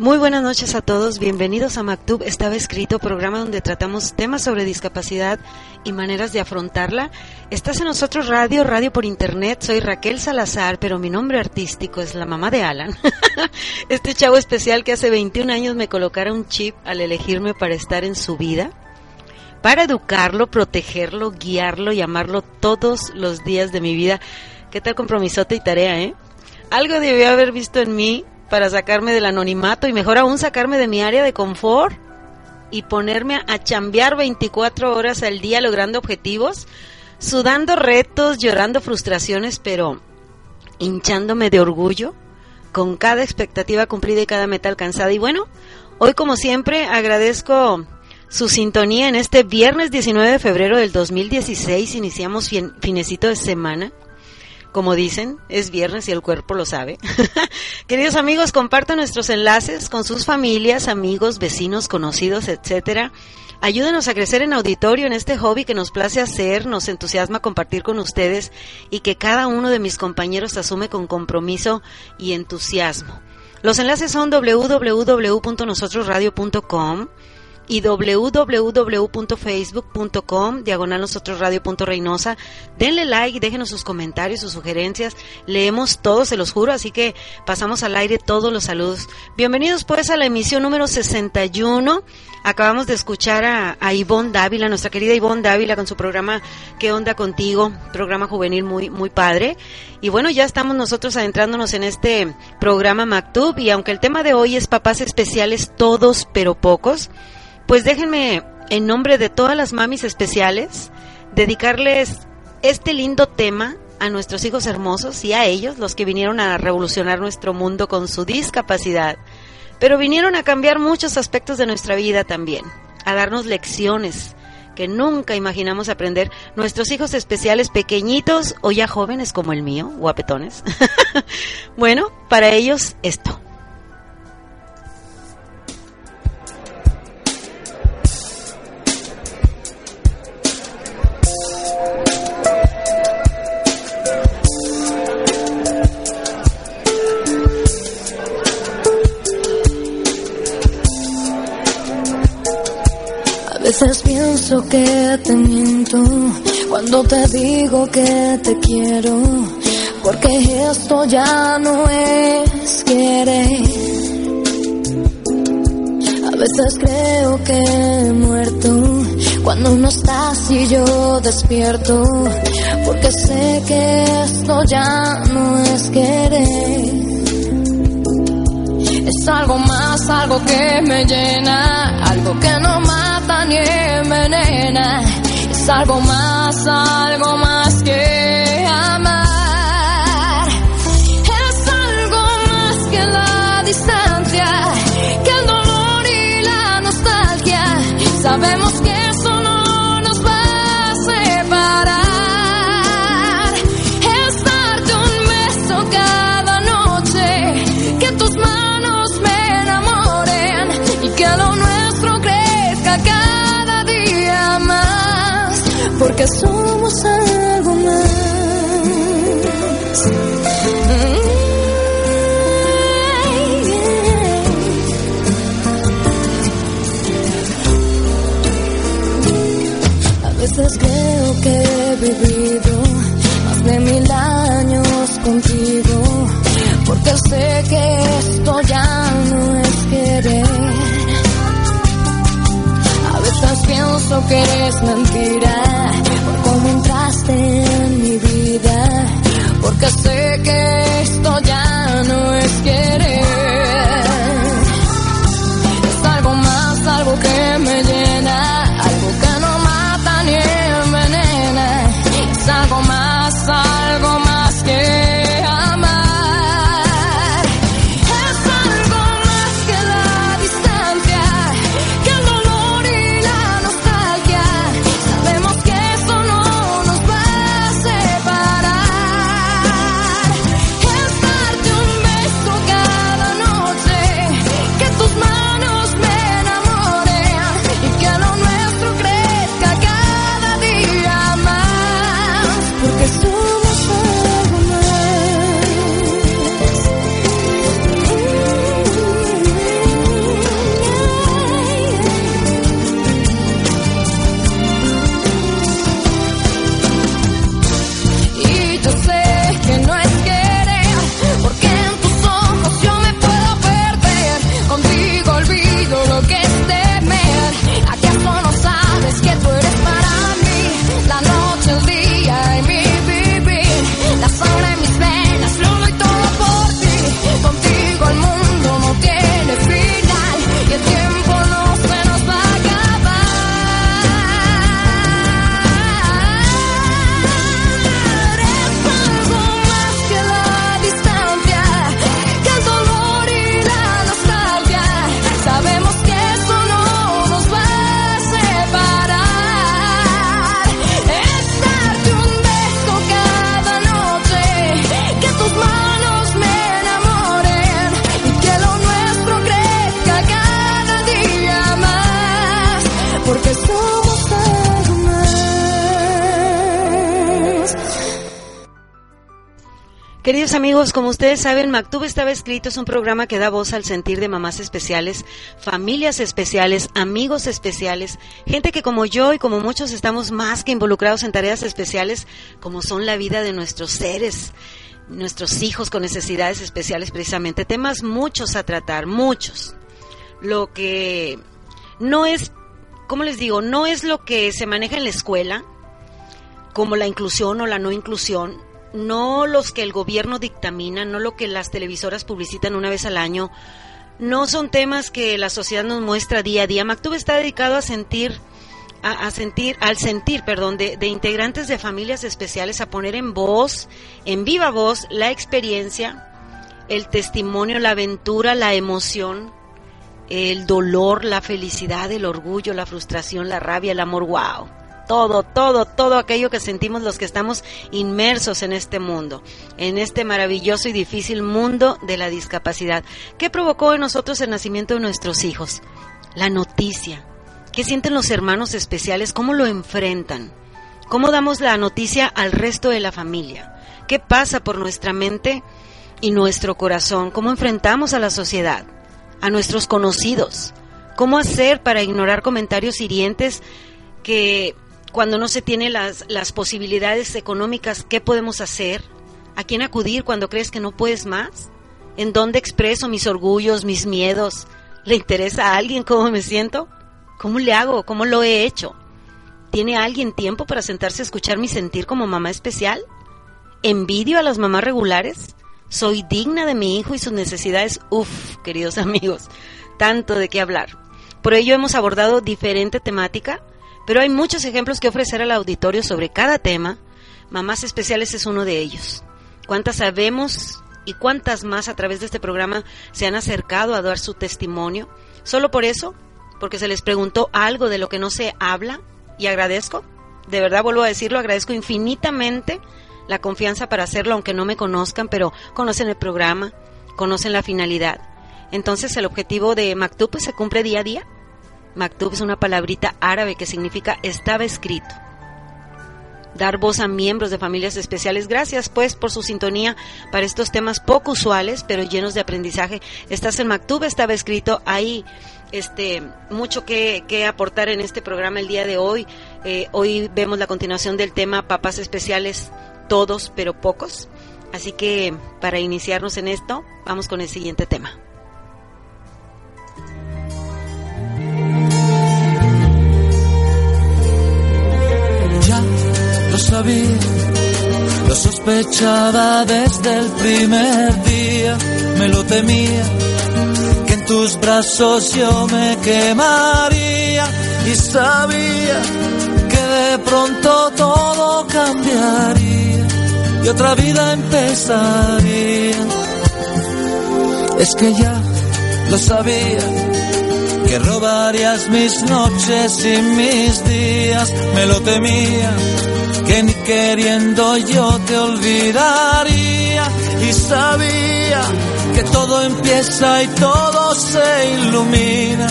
Muy buenas noches a todos, bienvenidos a Mactub Estaba Escrito, programa donde tratamos temas sobre discapacidad y maneras de afrontarla. Estás en nosotros radio, radio por internet, soy Raquel Salazar, pero mi nombre artístico es la mamá de Alan. este chavo especial que hace 21 años me colocara un chip al elegirme para estar en su vida, para educarlo, protegerlo, guiarlo y amarlo todos los días de mi vida. ¿Qué tal compromisote y tarea, eh? Algo debió haber visto en mí para sacarme del anonimato y mejor aún sacarme de mi área de confort y ponerme a chambear 24 horas al día logrando objetivos, sudando retos, llorando frustraciones, pero hinchándome de orgullo con cada expectativa cumplida y cada meta alcanzada. Y bueno, hoy como siempre agradezco su sintonía en este viernes 19 de febrero del 2016. Iniciamos finecito de semana como dicen, es viernes y el cuerpo lo sabe. Queridos amigos, compartan nuestros enlaces con sus familias, amigos, vecinos, conocidos, etcétera. Ayúdenos a crecer en auditorio en este hobby que nos place hacer, nos entusiasma compartir con ustedes y que cada uno de mis compañeros asume con compromiso y entusiasmo. Los enlaces son www.nosotrosradio.com y www.facebook.com diagonal nosotros radio.reynosa. Denle like, déjenos sus comentarios, sus sugerencias. Leemos todos, se los juro, así que pasamos al aire todos los saludos. Bienvenidos pues a la emisión número 61. Acabamos de escuchar a, a Ivonne Dávila, nuestra querida Ivonne Dávila con su programa ¿Qué onda contigo? Programa juvenil muy, muy padre. Y bueno, ya estamos nosotros adentrándonos en este programa Mactub y aunque el tema de hoy es papás especiales todos pero pocos, pues déjenme, en nombre de todas las mamis especiales, dedicarles este lindo tema a nuestros hijos hermosos y a ellos, los que vinieron a revolucionar nuestro mundo con su discapacidad, pero vinieron a cambiar muchos aspectos de nuestra vida también, a darnos lecciones que nunca imaginamos aprender nuestros hijos especiales pequeñitos o ya jóvenes como el mío, guapetones. bueno, para ellos esto. Cuando te digo que te quiero, porque esto ya no es querer. A veces creo que he muerto cuando no estás y yo despierto, porque sé que esto ya no es querer. Es algo más, algo que me llena, algo que no más ni envenena. Algo más, algo más que somos algo más. A veces creo que he vivido más de mil años contigo, porque sé que esto ya no es querer. A veces pienso que es mentira Queridos amigos, como ustedes saben, Mactub estaba escrito, es un programa que da voz al sentir de mamás especiales, familias especiales, amigos especiales, gente que como yo y como muchos estamos más que involucrados en tareas especiales, como son la vida de nuestros seres, nuestros hijos con necesidades especiales precisamente. Temas muchos a tratar, muchos. Lo que no es, ¿cómo les digo? No es lo que se maneja en la escuela, como la inclusión o la no inclusión, no los que el gobierno dictamina, no lo que las televisoras publicitan una vez al año, no son temas que la sociedad nos muestra día a día. Mactub está dedicado a sentir, a, sentir, al sentir, perdón, de, de, integrantes de familias especiales, a poner en voz, en viva voz, la experiencia, el testimonio, la aventura, la emoción, el dolor, la felicidad, el orgullo, la frustración, la rabia, el amor, wow todo, todo, todo aquello que sentimos los que estamos inmersos en este mundo, en este maravilloso y difícil mundo de la discapacidad. ¿Qué provocó en nosotros el nacimiento de nuestros hijos? La noticia. ¿Qué sienten los hermanos especiales? ¿Cómo lo enfrentan? ¿Cómo damos la noticia al resto de la familia? ¿Qué pasa por nuestra mente y nuestro corazón? ¿Cómo enfrentamos a la sociedad? ¿A nuestros conocidos? ¿Cómo hacer para ignorar comentarios hirientes que cuando no se tiene las, las posibilidades económicas, ¿qué podemos hacer? ¿A quién acudir cuando crees que no puedes más? ¿En dónde expreso mis orgullos, mis miedos? ¿Le interesa a alguien cómo me siento? ¿Cómo le hago? ¿Cómo lo he hecho? ¿Tiene alguien tiempo para sentarse a escuchar mi sentir como mamá especial? ¿Envidio a las mamás regulares? ¿Soy digna de mi hijo y sus necesidades? Uf, queridos amigos, tanto de qué hablar. Por ello hemos abordado diferente temática pero hay muchos ejemplos que ofrecer al auditorio sobre cada tema. Mamás Especiales es uno de ellos. ¿Cuántas sabemos y cuántas más a través de este programa se han acercado a dar su testimonio? Solo por eso, porque se les preguntó algo de lo que no se habla y agradezco, de verdad vuelvo a decirlo, agradezco infinitamente la confianza para hacerlo, aunque no me conozcan, pero conocen el programa, conocen la finalidad. Entonces el objetivo de Mactub pues, se cumple día a día Maktub es una palabrita árabe que significa estaba escrito. Dar voz a miembros de familias especiales. Gracias pues por su sintonía para estos temas poco usuales pero llenos de aprendizaje. Estás en Maktub, estaba escrito ahí este mucho que, aportar en este programa el día de hoy. Eh, hoy vemos la continuación del tema papás especiales, todos pero pocos. Así que para iniciarnos en esto, vamos con el siguiente tema. Lo sabía, lo sospechaba desde el primer día, me lo temía, que en tus brazos yo me quemaría y sabía que de pronto todo cambiaría y otra vida empezaría. Es que ya lo sabía que robarías mis noches y mis días, me lo temía que ni queriendo yo te olvidaría y sabía que todo empieza y todo se ilumina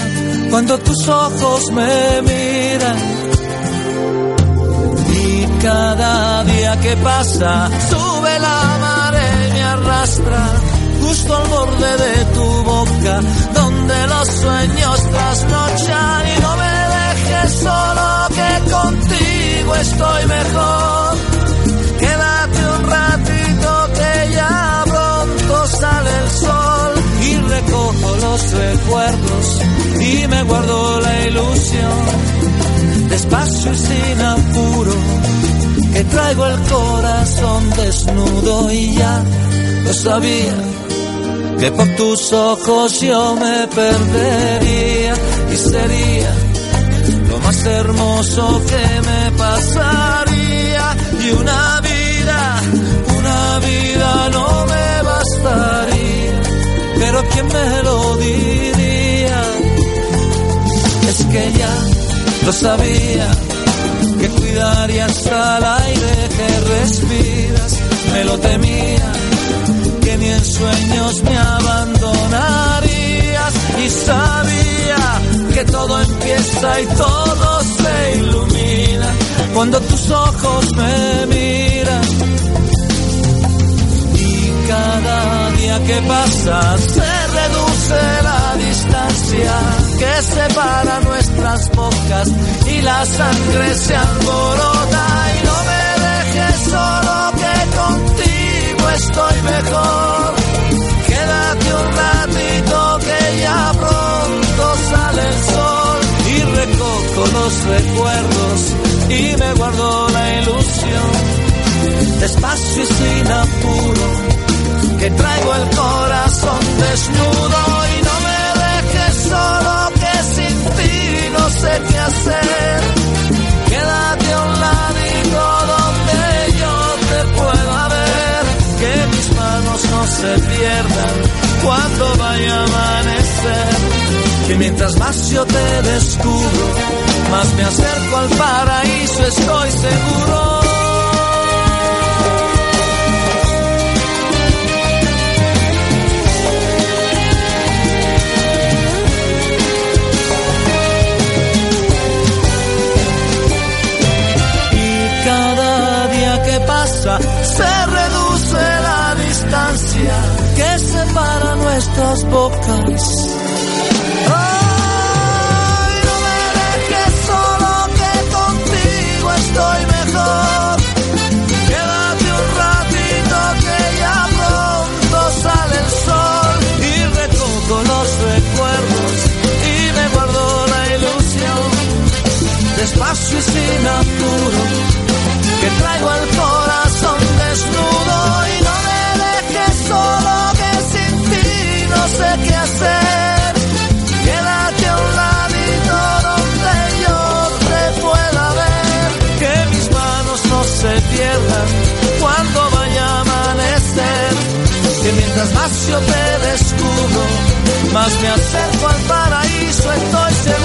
cuando tus ojos me miran. Y cada día que pasa sube la marea y me arrastra justo al borde de tu boca donde los sueños trasnochan y no me dejes solo que contigo estoy mejor. Quédate un ratito que ya pronto sale el sol y recojo los recuerdos y me guardo la ilusión. Despacio y sin apuro, que traigo el corazón desnudo y ya lo sabía que por tus ojos yo me perdería y sería más hermoso que me pasaría y una vida, una vida no me bastaría, pero ¿quién me lo diría? Es que ya lo sabía, que cuidarías al aire que respiras, me lo temía, sueños me abandonarías y sabía que todo empieza y todo se ilumina cuando tus ojos me miran. Y día que pasa se reduce la distancia que separa nuestras bocas y la sangre se alborota y no me dejes solo que contigo estoy mejor. Un ratito que ya pronto sale el sol y recojo los recuerdos y me guardo la ilusión despacio y sin apuro, que traigo el corazón desnudo y no me dejes solo, que sin ti no sé qué hacer. Quédate a un ladito donde yo te pueda ver, que mis manos no se pierdan cuando vaya a amanecer. Que mientras más yo te descubro, más me acerco al paraíso, estoy seguro. Ay, no me dejes solo que contigo estoy mejor. Quédate un ratito que ya pronto sale el sol y recojo los recuerdos y me guardo la ilusión. Despacio y sin apuro que traigo el corazón desnudo yo te descubro, más me acerco al paraíso, estoy seguro.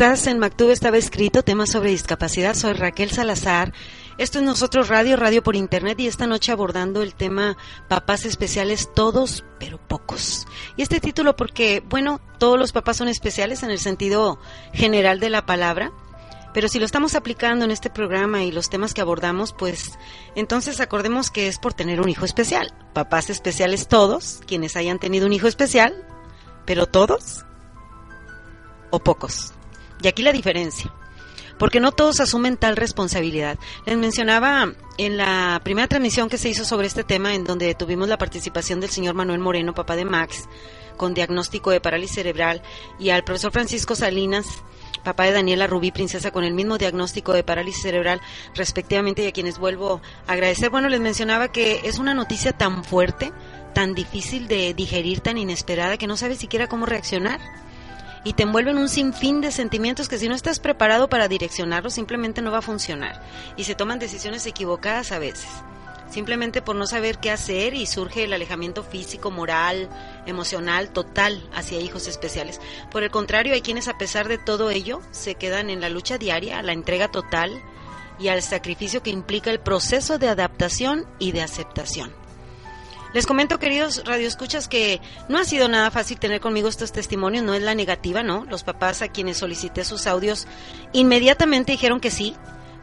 Estás en Mactube, estaba escrito temas sobre discapacidad. Soy Raquel Salazar. Esto es Nosotros Radio, radio por internet y esta noche abordando el tema papás especiales, todos pero pocos. Y este título porque, bueno, todos los papás son especiales en el sentido general de la palabra, pero si lo estamos aplicando en este programa y los temas que abordamos, pues entonces acordemos que es por tener un hijo especial. Papás especiales todos, quienes hayan tenido un hijo especial, pero todos o pocos. Y aquí la diferencia, porque no todos asumen tal responsabilidad. Les mencionaba en la primera transmisión que se hizo sobre este tema, en donde tuvimos la participación del señor Manuel Moreno, papá de Max, con diagnóstico de parálisis cerebral, y al profesor Francisco Salinas, papá de Daniela Rubí, princesa, con el mismo diagnóstico de parálisis cerebral, respectivamente, y a quienes vuelvo a agradecer. Bueno, les mencionaba que es una noticia tan fuerte, tan difícil de digerir, tan inesperada, que no sabes siquiera cómo reaccionar y te envuelven un sinfín de sentimientos que si no estás preparado para direccionarlos simplemente no va a funcionar y se toman decisiones equivocadas a veces simplemente por no saber qué hacer y surge el alejamiento físico, moral, emocional total hacia hijos especiales. Por el contrario, hay quienes a pesar de todo ello se quedan en la lucha diaria, a la entrega total y al sacrificio que implica el proceso de adaptación y de aceptación. Les comento, queridos radioescuchas, que no ha sido nada fácil tener conmigo estos testimonios, no es la negativa, ¿no? Los papás a quienes solicité sus audios inmediatamente dijeron que sí,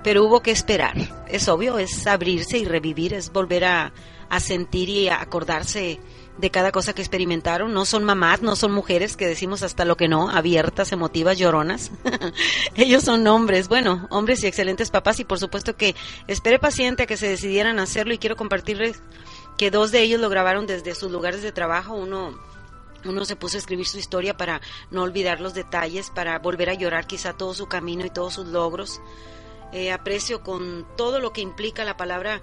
pero hubo que esperar. Es obvio, es abrirse y revivir, es volver a, a sentir y a acordarse de cada cosa que experimentaron. No son mamás, no son mujeres que decimos hasta lo que no, abiertas, emotivas, lloronas. Ellos son hombres, bueno, hombres y excelentes papás y por supuesto que esperé paciente a que se decidieran a hacerlo y quiero compartirles que dos de ellos lo grabaron desde sus lugares de trabajo, uno uno se puso a escribir su historia para no olvidar los detalles, para volver a llorar quizá todo su camino y todos sus logros. Eh, aprecio con todo lo que implica la palabra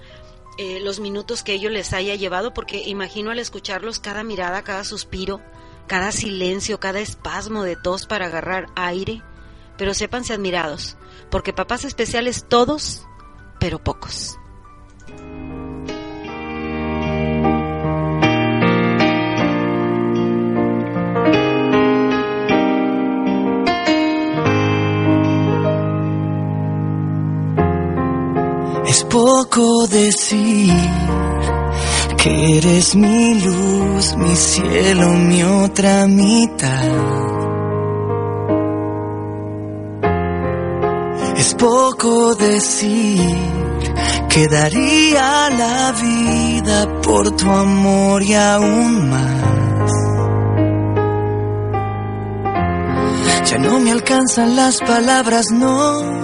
eh, los minutos que ellos les haya llevado, porque imagino al escucharlos cada mirada, cada suspiro, cada silencio, cada espasmo de tos para agarrar aire. Pero sépanse admirados, porque papás especiales todos, pero pocos. Poco decir que eres mi luz, mi cielo, mi otra mitad. Es poco decir que daría la vida por tu amor y aún más. Ya no me alcanzan las palabras, no,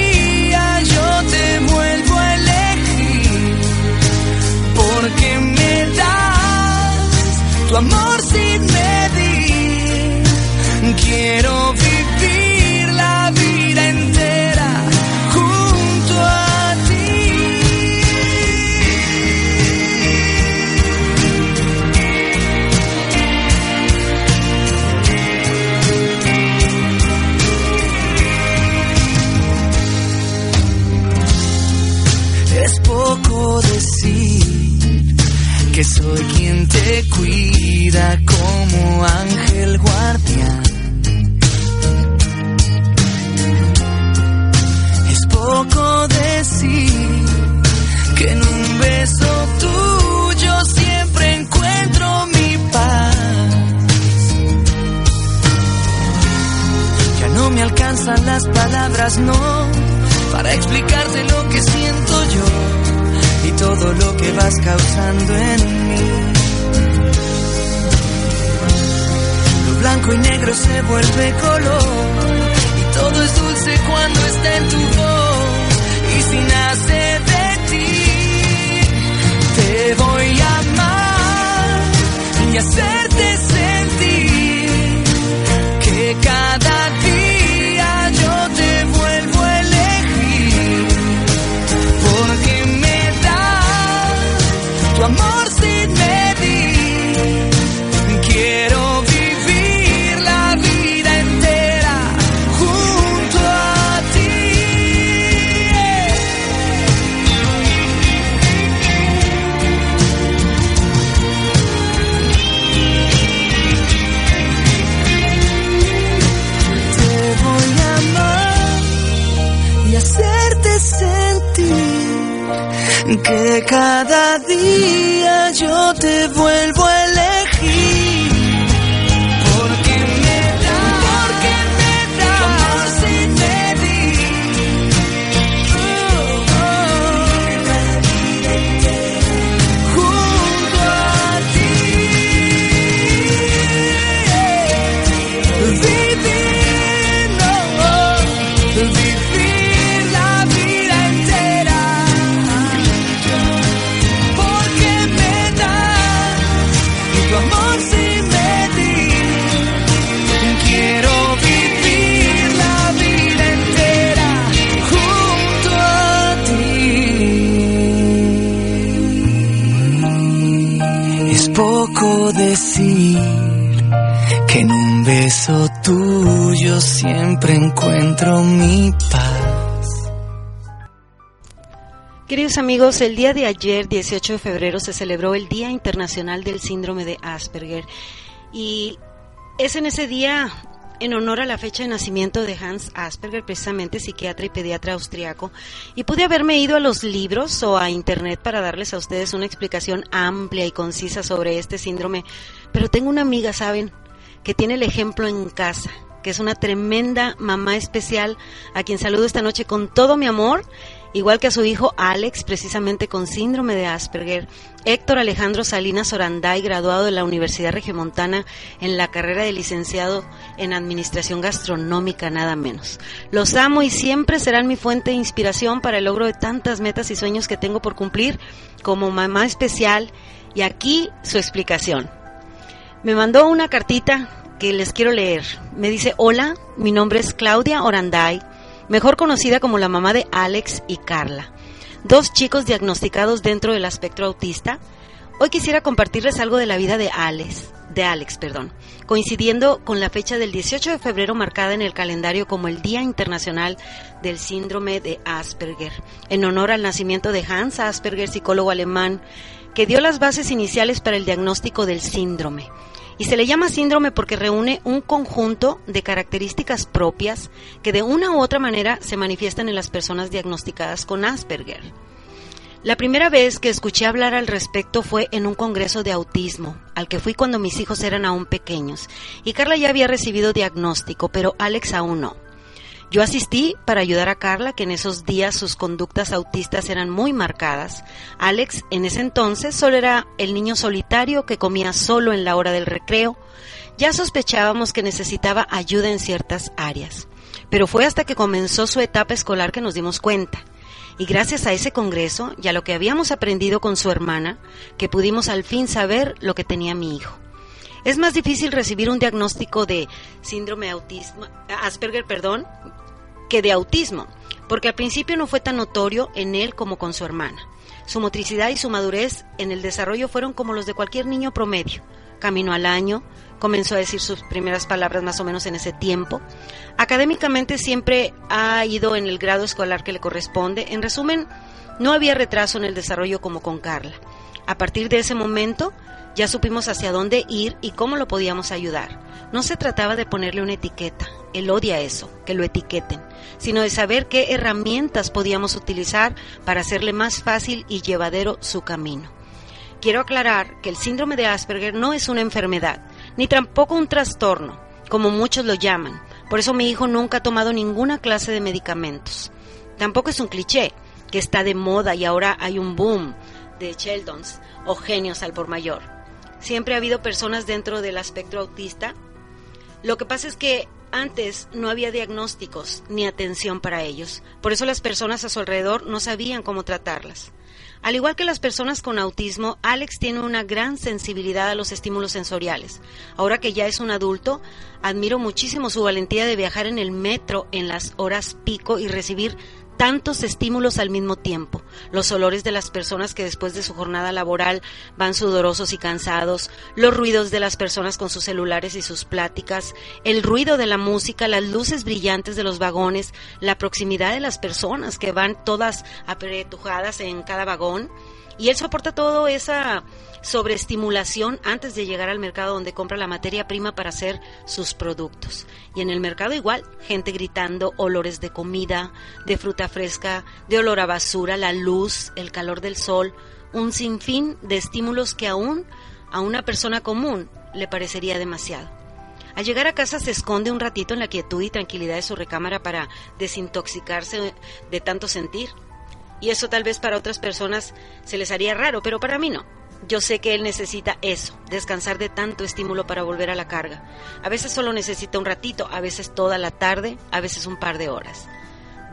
tu amor sin medir. Quiero vivir soy quien te cuida como ángel guardián. Es poco decir que en un beso tuyo siempre encuentro mi paz. Queridos amigos, el día de ayer, 18 de febrero, se celebró el Día Internacional del Síndrome de Asperger y es en ese día en honor a la fecha de nacimiento de Hans Asperger, precisamente psiquiatra y pediatra austriaco, y pude haberme ido a los libros o a internet para darles a ustedes una explicación amplia y concisa sobre este síndrome, pero tengo una amiga, ¿saben?, que tiene el ejemplo en casa, que es una tremenda mamá especial a quien saludo esta noche con todo mi amor, igual que a su hijo Alex, precisamente con síndrome de Asperger, Héctor Alejandro Salinas Oranday, graduado de la Universidad Regiomontana en la carrera de licenciado en Administración Gastronómica, nada menos. Los amo y siempre serán mi fuente de inspiración para el logro de tantas metas y sueños que tengo por cumplir como mamá especial y aquí su explicación. Me mandó una cartita que les quiero leer. Me dice, hola, mi nombre es Claudia Oranday, mejor conocida como la mamá de Alex y Carla, dos chicos diagnosticados dentro del espectro autista. Hoy quisiera compartirles algo de la vida de Alex, de Alex, perdón, coincidiendo con la fecha del 18 de febrero marcada en el calendario como el Día Internacional del Síndrome de Asperger, en honor al nacimiento de Hans Asperger, psicólogo alemán, que dio las bases iniciales para el diagnóstico del síndrome. Y se le llama síndrome porque reúne un conjunto de características propias que de una u otra manera se manifiestan en las personas diagnosticadas con Asperger. La primera vez que escuché hablar al respecto fue en un congreso de autismo, al que fui cuando mis hijos eran aún pequeños, y Carla ya había recibido diagnóstico, pero Alex aún no. Yo asistí para ayudar a Carla, que en esos días sus conductas autistas eran muy marcadas. Alex en ese entonces solo era el niño solitario que comía solo en la hora del recreo. Ya sospechábamos que necesitaba ayuda en ciertas áreas. Pero fue hasta que comenzó su etapa escolar que nos dimos cuenta. Y gracias a ese congreso y a lo que habíamos aprendido con su hermana, que pudimos al fin saber lo que tenía mi hijo. Es más difícil recibir un diagnóstico de síndrome autismo, Asperger, perdón, que de autismo, porque al principio no fue tan notorio en él como con su hermana. Su motricidad y su madurez en el desarrollo fueron como los de cualquier niño promedio. Camino al año, comenzó a decir sus primeras palabras más o menos en ese tiempo. Académicamente siempre ha ido en el grado escolar que le corresponde. En resumen, no había retraso en el desarrollo como con Carla. A partir de ese momento, ya supimos hacia dónde ir y cómo lo podíamos ayudar. No se trataba de ponerle una etiqueta, él odia eso, que lo etiqueten, sino de saber qué herramientas podíamos utilizar para hacerle más fácil y llevadero su camino. Quiero aclarar que el síndrome de Asperger no es una enfermedad, ni tampoco un trastorno, como muchos lo llaman. Por eso mi hijo nunca ha tomado ninguna clase de medicamentos. Tampoco es un cliché, que está de moda y ahora hay un boom de Sheldons o genios al por mayor. Siempre ha habido personas dentro del espectro autista. Lo que pasa es que antes no había diagnósticos ni atención para ellos. Por eso las personas a su alrededor no sabían cómo tratarlas. Al igual que las personas con autismo, Alex tiene una gran sensibilidad a los estímulos sensoriales. Ahora que ya es un adulto, admiro muchísimo su valentía de viajar en el metro en las horas pico y recibir tantos estímulos al mismo tiempo. Los olores de las personas que después de su jornada laboral van sudorosos y cansados, los ruidos de las personas con sus celulares y sus pláticas, el ruido de la música, las luces brillantes de los vagones, la proximidad de las personas que van todas apretujadas en cada vagón. Y él soporta todo esa sobreestimulación antes de llegar al mercado donde compra la materia prima para hacer sus productos. Y en el mercado igual, gente gritando, olores de comida, de fruta fresca, de olor a basura, la luz, el calor del sol, un sinfín de estímulos que aún a una persona común le parecería demasiado. Al llegar a casa se esconde un ratito en la quietud y tranquilidad de su recámara para desintoxicarse de tanto sentir. Y eso tal vez para otras personas se les haría raro, pero para mí no. Yo sé que él necesita eso, descansar de tanto estímulo para volver a la carga. A veces solo necesita un ratito, a veces toda la tarde, a veces un par de horas.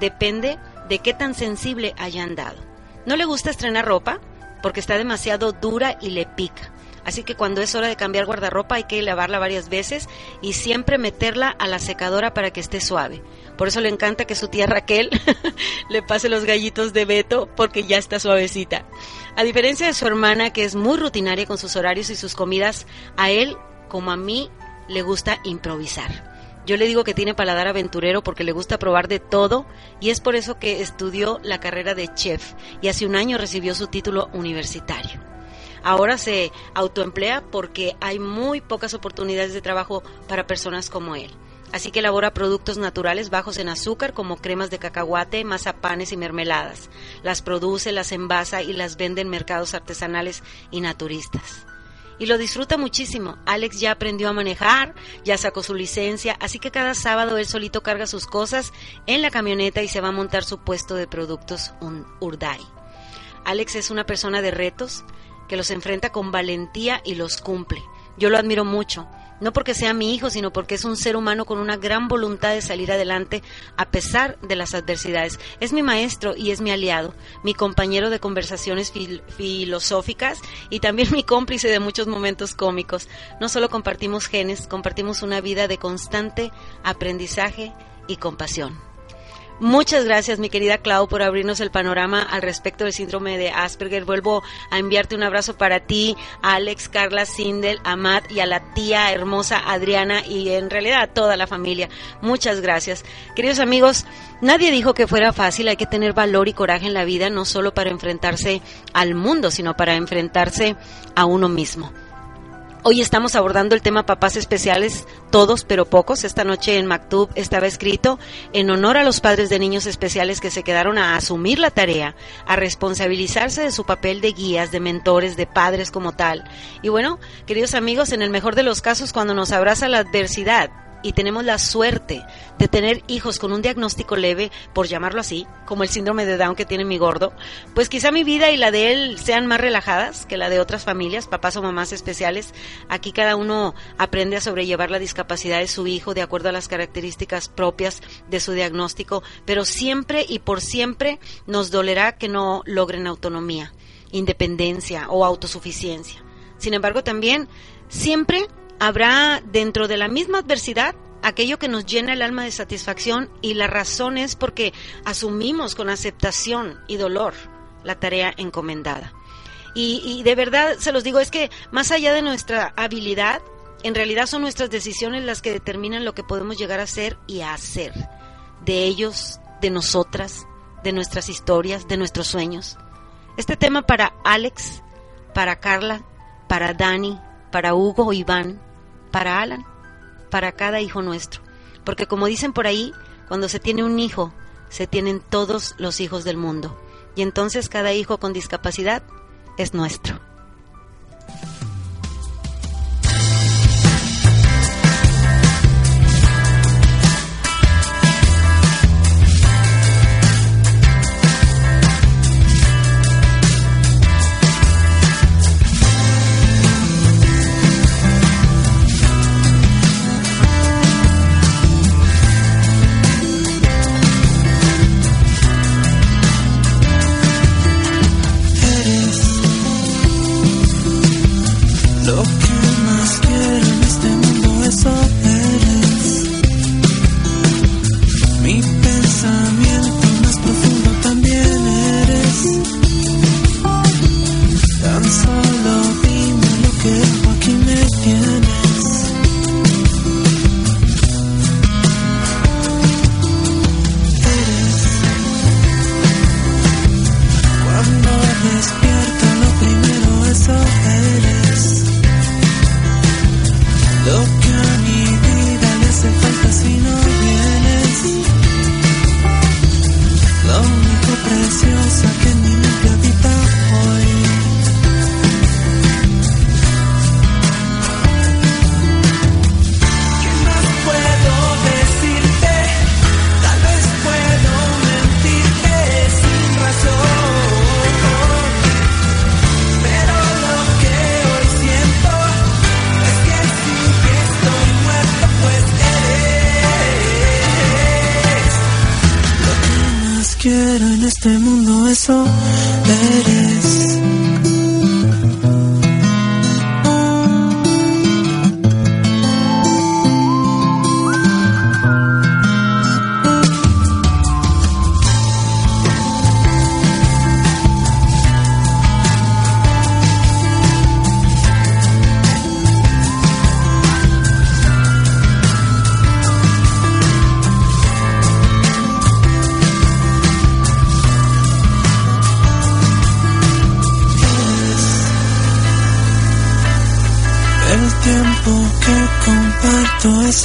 Depende de qué tan sensible haya andado. ¿No le gusta estrenar ropa? Porque está demasiado dura y le pica. Así que cuando es hora de cambiar guardarropa hay que lavarla varias veces y siempre meterla a la secadora para que esté suave. Por eso le encanta que su tía Raquel le pase los gallitos de Beto porque ya está suavecita. A diferencia de su hermana, que es muy rutinaria con sus horarios y sus comidas, a él, como a mí, le gusta improvisar. Yo le digo que tiene paladar aventurero porque le gusta probar de todo y es por eso que estudió la carrera de chef y hace un año recibió su título universitario. Ahora se autoemplea porque hay muy pocas oportunidades de trabajo para personas como él. Así que elabora productos naturales bajos en azúcar como cremas de cacahuate, mazapanes y mermeladas. Las produce, las envasa y las vende en mercados artesanales y naturistas. Y lo disfruta muchísimo. Alex ya aprendió a manejar, ya sacó su licencia, así que cada sábado él solito carga sus cosas en la camioneta y se va a montar su puesto de productos un. Alex es una persona de retos que los enfrenta con valentía y los cumple. Yo lo admiro mucho no porque sea mi hijo, sino porque es un ser humano con una gran voluntad de salir adelante a pesar de las adversidades. Es mi maestro y es mi aliado, mi compañero de conversaciones filosóficas y también mi cómplice de muchos momentos cómicos. No solo compartimos genes, compartimos una vida de constante aprendizaje y compasión. Muchas gracias, mi querida Clau, por abrirnos el panorama al respecto del síndrome de Asperger. Vuelvo a enviarte un abrazo para ti, a Alex, Carla, Sindel, a Matt y a la tía hermosa Adriana y en realidad a toda la familia. Muchas gracias. Queridos amigos, nadie dijo que fuera fácil. Hay que tener valor y coraje en la vida, no solo para enfrentarse al mundo, sino para enfrentarse a uno mismo. Hoy estamos abordando el tema papás especiales, todos pero pocos. Esta noche en Mactub estaba escrito en honor a los padres de niños especiales que se quedaron a asumir la tarea, a responsabilizarse de su papel de guías, de mentores, de padres como tal. Y bueno, queridos amigos, en el mejor de los casos, cuando nos abraza la adversidad, y tenemos la suerte de tener hijos con un diagnóstico leve, por llamarlo así, como el síndrome de Down que tiene mi gordo, pues quizá mi vida y la de él sean más relajadas que la de otras familias, papás o mamás especiales. Aquí cada uno aprende a sobrellevar la discapacidad de su hijo de acuerdo a las características propias de su diagnóstico, pero siempre y por siempre nos dolerá que no logren autonomía, independencia o autosuficiencia. Sin embargo, también siempre habrá dentro de la misma adversidad aquello que nos llena el alma de satisfacción y la razón es porque asumimos con aceptación y dolor la tarea encomendada. Y, de verdad se los digo, es que más allá de nuestra habilidad, en realidad son nuestras decisiones las que determinan lo que podemos llegar a ser y a hacer. De ellos, de nosotras, de nuestras historias, de nuestros sueños. Este tema para Alex, para Carla, para Dani, para Hugo, Iván, para Alan, para cada hijo nuestro. Porque como dicen por ahí, cuando se tiene un hijo, se tienen todos los hijos del mundo. Y entonces cada hijo con discapacidad es nuestro.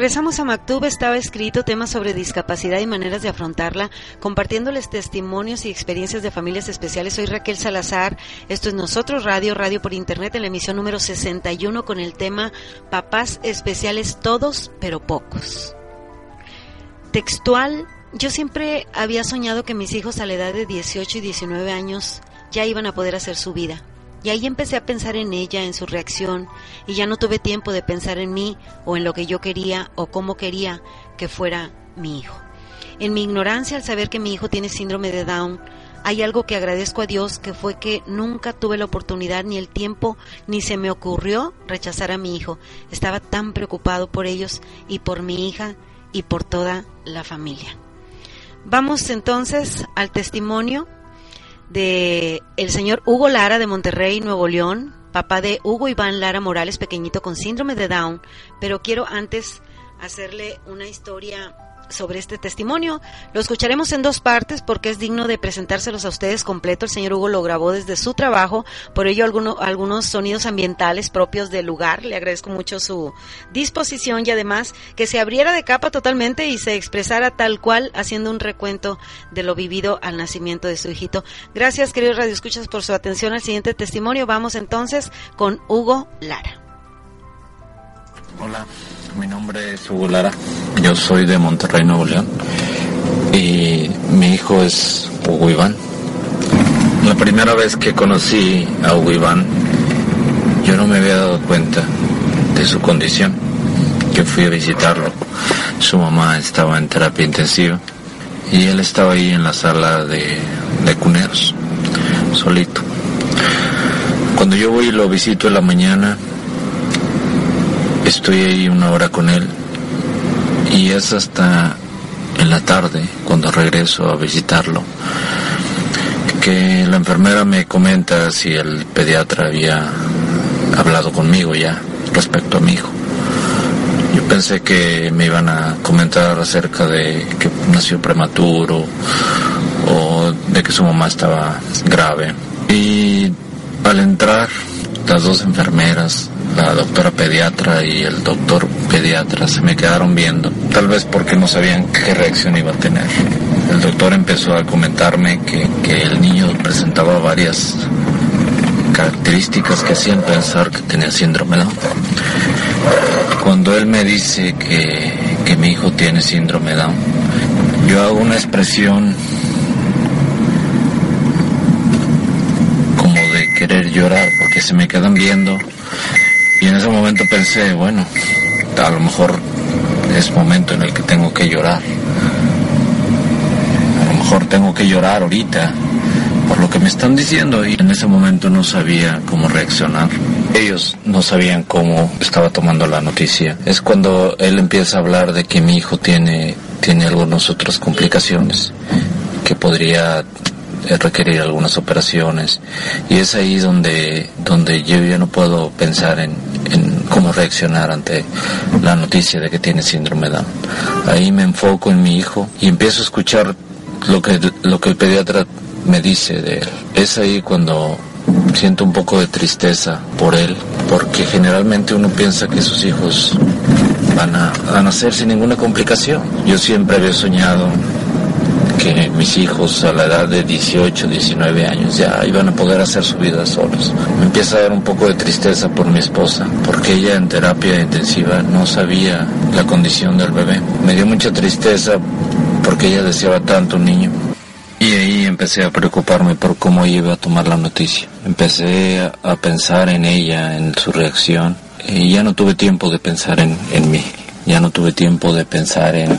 Regresamos a Mactub, estaba escrito temas sobre discapacidad y maneras de afrontarla, compartiéndoles testimonios y experiencias de familias especiales. Soy Raquel Salazar, esto es Nosotros Radio, radio por internet, en la emisión número 61 con el tema Papás especiales todos, pero pocos. Textual, yo siempre había soñado que mis hijos a la edad de 18 y 19 años ya iban a poder hacer su vida. Y ahí empecé a pensar en ella, en su reacción, y ya no tuve tiempo de pensar en mí o en lo que yo quería o cómo quería que fuera mi hijo. En mi ignorancia al saber que mi hijo tiene síndrome de Down, hay algo que agradezco a Dios que fue que nunca tuve la oportunidad ni el tiempo ni se me ocurrió rechazar a mi hijo. Estaba tan preocupado por ellos y por mi hija y por toda la familia. Vamos entonces al testimonio de el señor Hugo Lara de Monterrey, Nuevo León, papá de Hugo Iván Lara Morales, pequeñito con síndrome de Down, pero quiero antes hacerle una historia sobre este testimonio. Lo escucharemos en dos partes porque es digno de presentárselos a ustedes completo. El señor Hugo lo grabó desde su trabajo, por ello alguno, algunos sonidos ambientales propios del lugar. Le agradezco mucho su disposición y además que se abriera de capa totalmente y se expresara tal cual haciendo un recuento de lo vivido al nacimiento de su hijito. Gracias, queridos radioescuchas, por su atención al siguiente testimonio. Vamos entonces con Hugo Lara. Hola, mi nombre es Hugo Lara, yo soy de Monterrey, Nuevo León y mi hijo es Hugo Iván. La primera vez que conocí a Hugo Iván, yo no me había dado cuenta de su condición, que fui a visitarlo. Su mamá estaba en terapia intensiva y él estaba ahí en la sala de, de cuneros, solito. Cuando yo voy y lo visito en la mañana, estoy ahí una hora con él y es hasta en la tarde cuando regreso a visitarlo que la enfermera me comenta si el pediatra había hablado conmigo ya respecto a mi hijo. Yo pensé que me iban a comentar acerca de que nació prematuro o de que su mamá estaba grave. Y al entrar, las dos enfermeras la doctora pediatra y el doctor pediatra se me quedaron viendo, tal vez porque no sabían qué reacción iba a tener. El doctor empezó a comentarme que, que el niño presentaba varias características que hacían pensar que tenía síndrome Down. Cuando él me dice que, que mi hijo tiene síndrome Down, yo hago una expresión como de querer llorar porque se me quedan viendo y en ese momento pensé, bueno, a lo mejor es momento en el que tengo que llorar. A lo mejor tengo que llorar ahorita por lo que me están diciendo y en ese momento no sabía cómo reaccionar. Ellos no sabían cómo estaba tomando la noticia. Es cuando él empieza a hablar de que mi hijo tiene, tiene algunas otras complicaciones, que podría requerir algunas operaciones y es ahí donde donde yo ya no puedo pensar en, en, cómo reaccionar ante la noticia de que tiene síndrome Down. Ahí me enfoco en mi hijo y empiezo a escuchar lo que lo que el pediatra me dice de él. Es ahí cuando siento un poco de tristeza por él, porque generalmente uno piensa que sus hijos van a, a nacer sin ninguna complicación. Yo siempre había soñado que mis hijos a la edad de 18, 19 años ya iban a poder hacer su vida solos. Me empieza a dar un poco de tristeza por mi esposa, porque ella en terapia intensiva no sabía la condición del bebé. Me dio mucha tristeza porque ella deseaba tanto un niño. Y ahí empecé a preocuparme por cómo iba a tomar la noticia. Empecé a, pensar en ella, en su reacción, y ya no tuve tiempo de pensar en, en mí, ya no tuve tiempo de pensar en,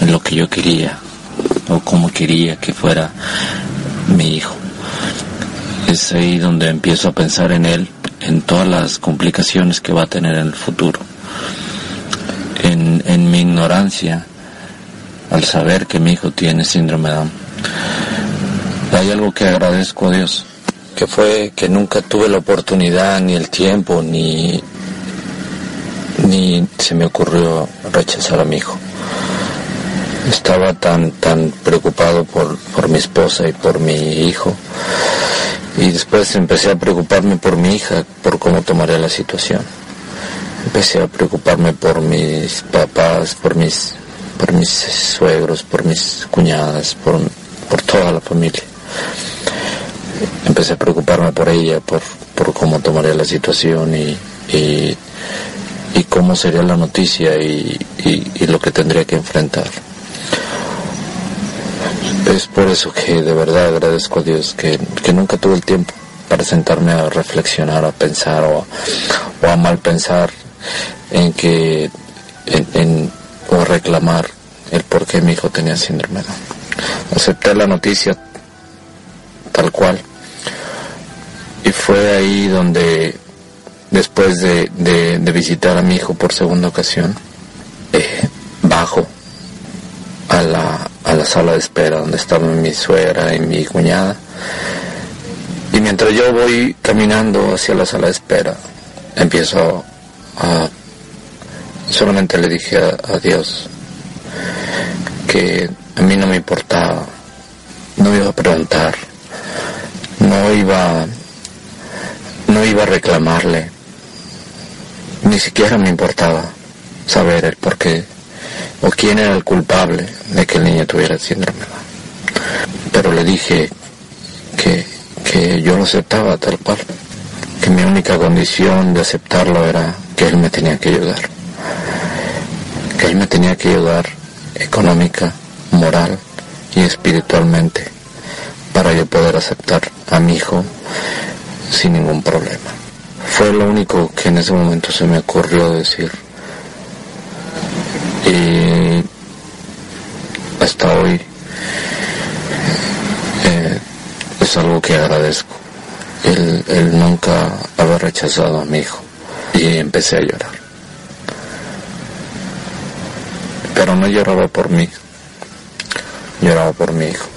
en lo que yo quería o cómo quería que fuera mi hijo. Es ahí donde empiezo a pensar en él, en todas las complicaciones que va a tener en el futuro. En, en mi ignorancia, al saber que mi hijo tiene síndrome de Down. Hay algo que agradezco a Dios, que fue que nunca tuve la oportunidad, ni el tiempo, ni, ni se me ocurrió rechazar a mi hijo. Estaba tan, tan preocupado por, por mi esposa y por mi hijo. Y después empecé a preocuparme por mi hija, por cómo tomaría la situación. Empecé a preocuparme por mis papás, por mis por mis suegros, por mis cuñadas, por, por toda la familia. Empecé a preocuparme por ella, por, por cómo tomaría la situación y, y, cómo sería la noticia y, y, lo que tendría que enfrentar. Es por eso que de verdad agradezco a Dios que, que nunca tuve el tiempo para sentarme a reflexionar, a pensar o, a mal pensar en que en, o reclamar el por qué mi hijo tenía síndrome. Acepté la noticia tal cual. Y fue ahí donde, después de, de, visitar a mi hijo por segunda ocasión, eh, bajo a la, a la sala de espera donde estaban mi suegra y mi cuñada. Y mientras yo voy caminando hacia la sala de espera, empiezo a solamente le dije a, Dios que a mí no me importaba, no iba a preguntar, no iba, no iba a reclamarle, ni siquiera me importaba saber el por qué o quién era el culpable de que el niño tuviera síndrome. Pero le dije que, que yo lo aceptaba tal cual, que mi única condición de aceptarlo era que él me tenía que ayudar que él me tenía que ayudar económica, moral y espiritualmente para yo poder aceptar a mi hijo sin ningún problema. Fue lo único que en ese momento se me ocurrió decir. Y hasta hoy eh, es algo que agradezco. El, el nunca haber rechazado a mi hijo. Y empecé a llorar. pero no lloraba por mí, lloraba por mi hijo.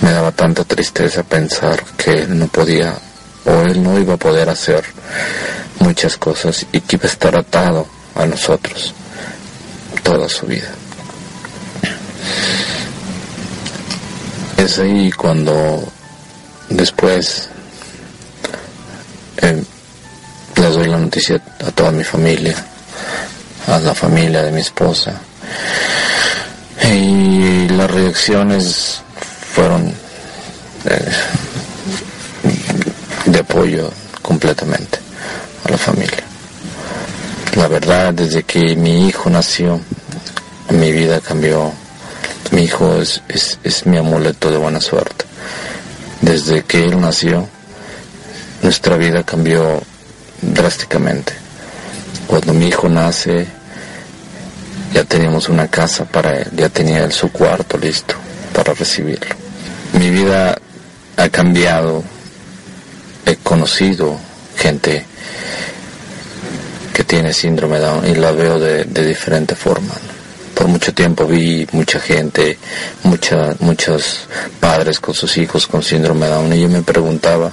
Me daba tanta tristeza pensar que él no podía o él no iba a poder hacer muchas cosas y que iba a estar atado a nosotros toda su vida. Es ahí cuando después eh, les doy la noticia a toda mi familia a la familia de mi esposa. Y las reacciones fueron eh, de apoyo completamente a la familia. La verdad, desde que mi hijo nació, mi vida cambió. Mi hijo es, es, es mi amuleto de buena suerte. Desde que él nació, nuestra vida cambió drásticamente. Cuando mi hijo nace, ya teníamos una casa para él, ya tenía él su cuarto listo para recibirlo. Mi vida ha cambiado, he conocido gente que tiene síndrome de Down y la veo de, de diferente forma. Por mucho tiempo vi mucha gente, mucha, muchos padres con sus hijos con síndrome de Down y yo me preguntaba,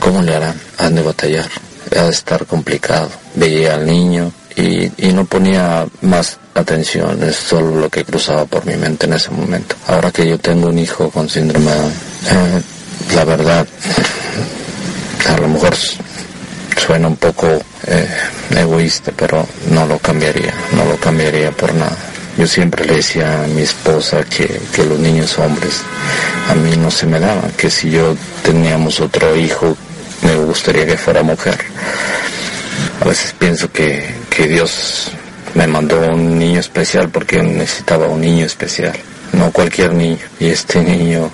¿cómo le harán? Han de batallar, ha de estar complicado. Veía al niño y, y no ponía más atención, es solo lo que cruzaba por mi mente en ese momento. Ahora que yo tengo un hijo con síndrome eh, la verdad, a lo mejor suena un poco eh, egoísta, pero no lo cambiaría, no lo cambiaría por nada. Yo siempre le decía a mi esposa que, que los niños hombres a mí no se me daban, que si yo teníamos otro hijo me gustaría que fuera mujer. A veces pienso que, que Dios me mandó un niño especial porque necesitaba un niño especial, no cualquier niño. Y este niño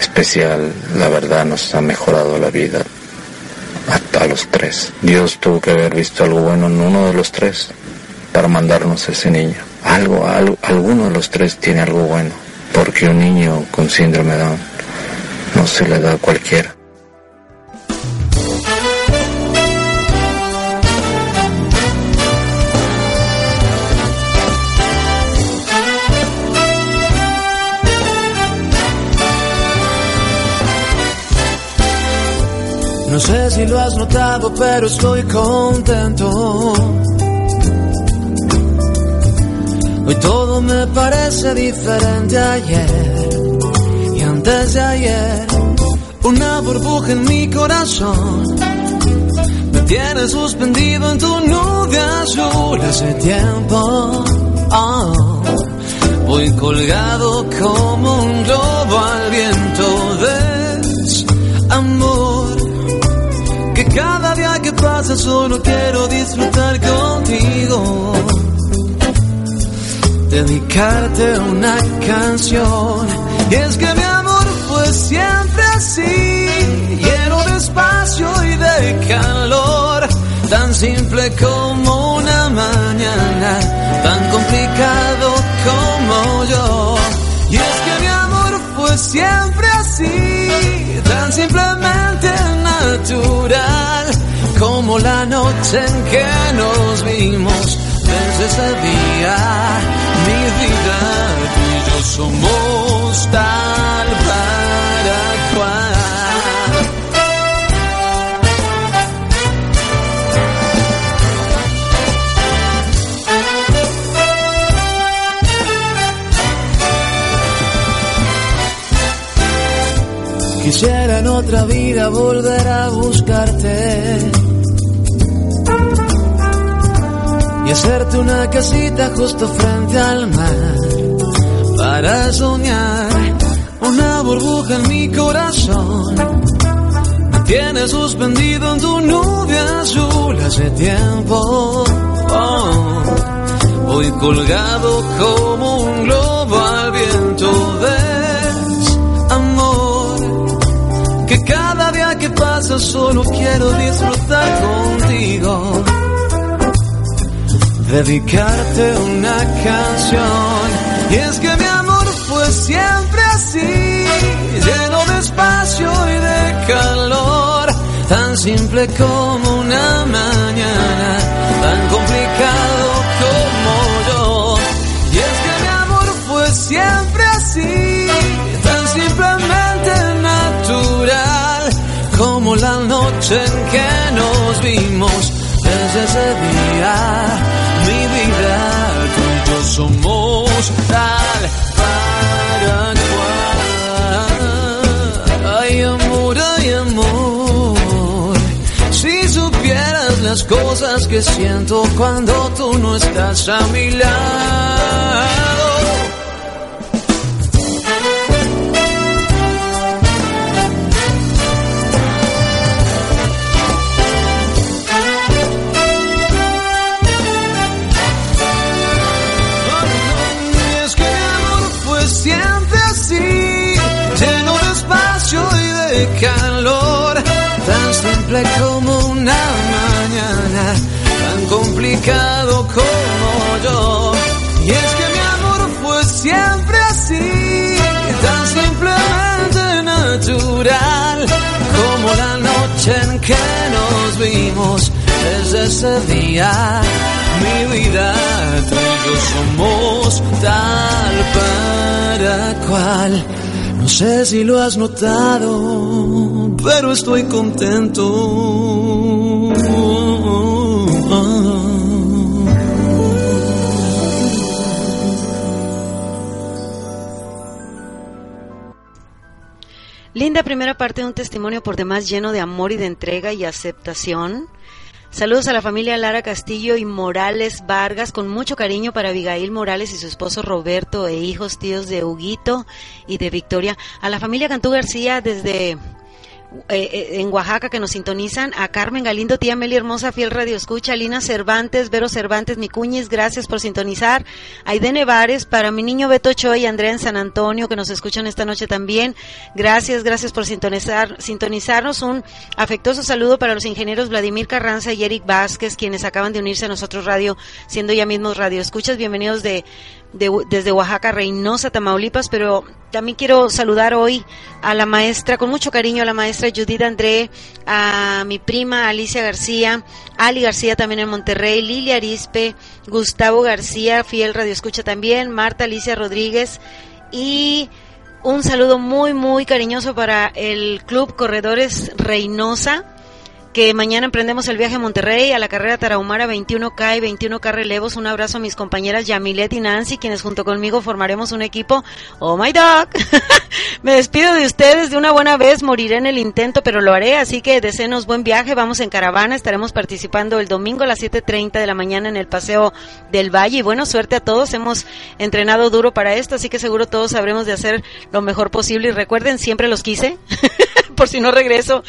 especial, la verdad, nos ha mejorado la vida a, los tres. Dios tuvo que haber visto algo bueno en uno de los tres para mandarnos ese niño. Algo, algo, alguno de los tres tiene algo bueno, porque un niño con síndrome Down no se le da a cualquiera. No sé si lo has notado, pero estoy contento. Hoy todo me parece diferente ayer y antes de ayer. Una burbuja en mi corazón me tiene suspendido en tu nube azul hace tiempo. Oh, voy colgado como un globo al viento de cada día que pasa solo quiero disfrutar contigo. Dedicarte una canción. Y es que mi amor fue siempre así, lleno de espacio y de calor. Tan simple como una mañana, tan complicado como yo. Y es que mi amor fue siempre así, tan simplemente natural como la noche en que nos vimos. Desde ese día, mi vida, y yo somos tal para cual. Quisiera en otra vida volver a buscarte y hacerte una casita justo frente al mar para soñar una burbuja en mi corazón. Me tienes suspendido en tu nube azul hace tiempo. Oh, voy colgado como un globo al viento de solo quiero disfrutar contigo. Dedicarte una canción. Y es que mi amor fue siempre así, lleno de espacio y de calor. Tan simple como una mañana, noche en que nos vimos desde ese día. Mi vida, tú y yo somos tal para cual. Ay, amor, ay, amor. Si supieras las cosas que siento cuando tú no estás a mi lado. Tan simple como una mañana, tan complicado como yo. Y es que mi amor fue siempre así, tan simplemente natural, como la noche en que nos vimos desde ese día. Mi vida, y yo somos tal para cual. Sé si lo has notado, pero estoy contento. Linda primera parte de un testimonio por demás lleno de amor y de entrega y aceptación. Saludos a la familia Lara Castillo y Morales Vargas con mucho cariño para Abigail Morales y su esposo Roberto e hijos tíos de Huguito y de Victoria. A la familia Cantú García desde eh, eh, en Oaxaca que nos sintonizan, a Carmen Galindo, tía Meli Hermosa, fiel radio escucha, Lina Cervantes, Vero Cervantes, Micuñiz, gracias por sintonizar, Aide Vares, para mi niño Beto Choy y Andrea en San Antonio que nos escuchan esta noche también, gracias, gracias por sintonizar, sintonizarnos, un afectuoso saludo para los ingenieros Vladimir Carranza y Eric Vázquez, quienes acaban de unirse a nosotros radio, siendo ya mismos radio escuchas, bienvenidos de desde Oaxaca, Reynosa, Tamaulipas, pero también quiero saludar hoy a la maestra, con mucho cariño a la maestra Judith André, a mi prima Alicia García, Ali García también en Monterrey, Lilia Arispe, Gustavo García, fiel radio escucha también, Marta Alicia Rodríguez y un saludo muy, muy cariñoso para el Club Corredores Reynosa que mañana emprendemos el viaje a Monterrey, a la carrera Tarahumara 21K y 21K relevos. Un abrazo a mis compañeras Yamilet y Nancy, quienes junto conmigo formaremos un equipo. Oh my dog. Me despido de ustedes de una buena vez, moriré en el intento, pero lo haré, así que deseenos buen viaje, vamos en caravana, estaremos participando el domingo a las 7.30 de la mañana en el Paseo del Valle y bueno, suerte a todos, hemos entrenado duro para esto, así que seguro todos sabremos de hacer lo mejor posible y recuerden, siempre los quise, por si no regreso.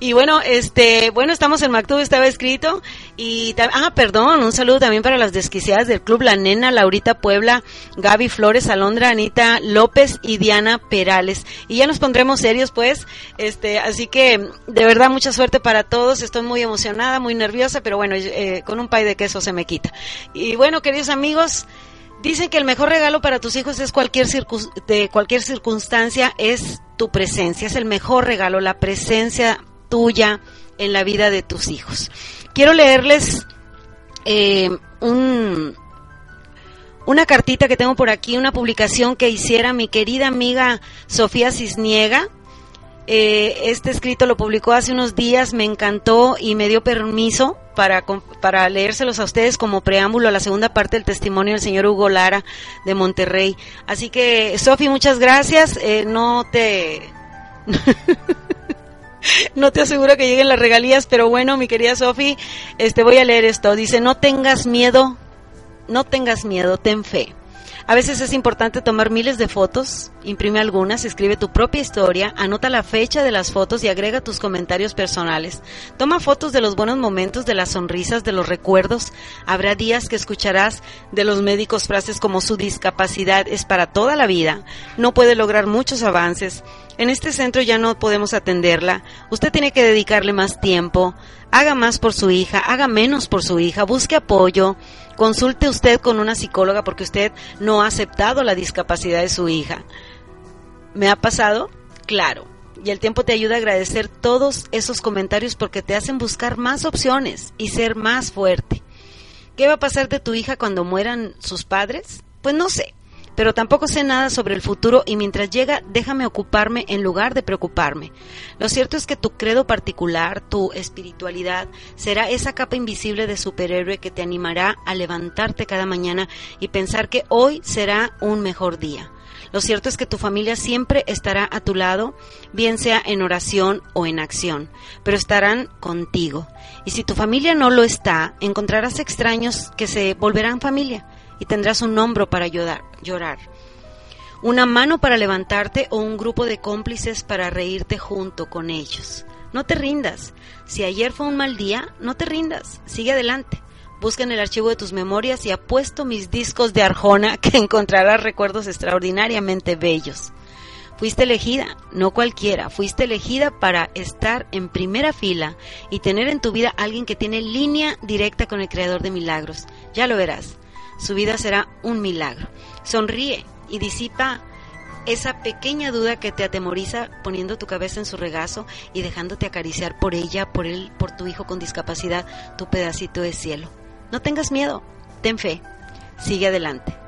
Y bueno, este, bueno, estamos en Mactub, estaba escrito. Y, ah, perdón, un saludo también para las desquiciadas del club La Nena, Laurita Puebla, Gaby Flores, Alondra, Anita López y Diana Perales. Y ya nos pondremos serios, pues. Este, así que, de verdad, mucha suerte para todos. Estoy muy emocionada, muy nerviosa, pero bueno, eh, con un pay de queso se me quita. Y bueno, queridos amigos, Dicen que el mejor regalo para tus hijos es cualquier de cualquier circunstancia es tu presencia, es el mejor regalo, la presencia tuya, en la vida de tus hijos. Quiero leerles eh, un, una cartita que tengo por aquí, una publicación que hiciera mi querida amiga Sofía Cisniega. Eh, este escrito lo publicó hace unos días, me encantó y me dio permiso para, para leérselos a ustedes como preámbulo a la segunda parte del testimonio del señor Hugo Lara de Monterrey. Así que, Sofía, muchas gracias. Eh, no te... no te aseguro que lleguen las regalías, pero bueno, mi querida Sofi, este voy a leer esto. Dice, "No tengas miedo, no tengas miedo, ten fe." A veces es importante tomar miles de fotos, imprime algunas, escribe tu propia historia, anota la fecha de las fotos y agrega tus comentarios personales. Toma fotos de los buenos momentos, de las sonrisas, de los recuerdos. Habrá días que escucharás de los médicos frases como su discapacidad es para toda la vida, no puede lograr muchos avances. En este centro ya no podemos atenderla. Usted tiene que dedicarle más tiempo. Haga más por su hija, haga menos por su hija, busque apoyo Consulte usted con una psicóloga porque usted no ha aceptado la discapacidad de su hija. ¿Me ha pasado? Claro. Y el tiempo te ayuda a agradecer todos esos comentarios porque te hacen buscar más opciones y ser más fuerte. ¿Qué va a pasar de tu hija cuando mueran sus padres? Pues no sé pero tampoco sé nada sobre el futuro y mientras llega déjame ocuparme en lugar de preocuparme. Lo cierto es que tu credo particular, tu espiritualidad, será esa capa invisible de superhéroe que te animará a levantarte cada mañana y pensar que hoy será un mejor día. Lo cierto es que tu familia siempre estará a tu lado, bien sea en oración o en acción, pero estarán contigo. Y si tu familia no lo está, encontrarás extraños que se volverán familia y tendrás un hombro para llorar, una mano para levantarte o un grupo de cómplices para reírte junto con ellos. No te rindas. Si ayer fue un mal día, no te rindas. Sigue adelante. Busca en el archivo de tus memorias y apuesto mis discos de Arjona que encontrarás recuerdos extraordinariamente bellos. Fuiste elegida, no cualquiera, fuiste elegida para estar en primera fila y tener en tu vida alguien que tiene línea directa con el Creador de milagros. Ya lo verás su vida será un milagro. Sonríe y disipa esa pequeña duda que te atemoriza poniendo tu cabeza en su regazo y dejándote acariciar por ella, por él, por tu hijo con discapacidad, tu pedacito de cielo. No tengas miedo, ten fe, sigue adelante.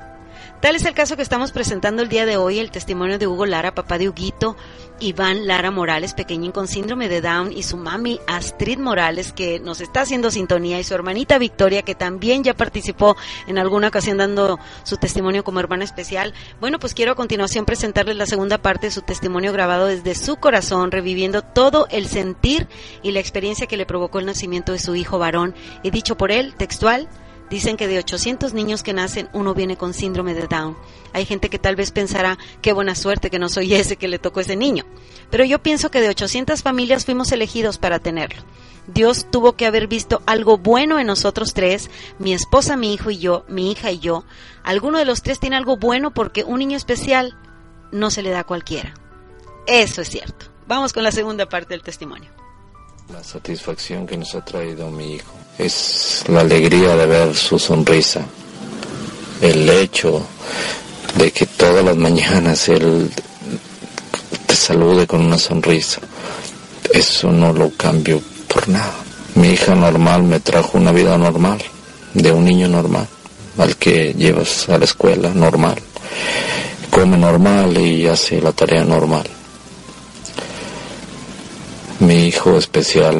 Tal es el caso que estamos presentando el día de hoy, el testimonio de Hugo Lara, papá de Huguito, Iván Lara Morales, pequeñín con síndrome de Down, y su mami Astrid Morales, que nos está haciendo sintonía, y su hermanita Victoria, que también ya participó en alguna ocasión dando su testimonio como hermana especial. Bueno, pues quiero a continuación presentarles la segunda parte de su testimonio grabado desde su corazón, reviviendo todo el sentir y la experiencia que le provocó el nacimiento de su hijo varón, y dicho por él, textual, Dicen que de 800 niños que nacen, uno viene con síndrome de Down. Hay gente que tal vez pensará, qué buena suerte que no soy ese que le tocó ese niño. Pero yo pienso que de 800 familias fuimos elegidos para tenerlo. Dios tuvo que haber visto algo bueno en nosotros tres, mi esposa, mi hijo y yo, mi hija y yo. Alguno de los tres tiene algo bueno porque un niño especial no se le da a cualquiera. Eso es cierto. Vamos con la segunda parte del testimonio. La satisfacción que nos ha traído mi hijo es la alegría de ver su sonrisa, el hecho de que todas las mañanas él te salude con una sonrisa. Eso no lo cambio por nada. Mi hija normal me trajo una vida normal, de un niño normal, al que llevas a la escuela normal, come normal y hace la tarea normal hijo especial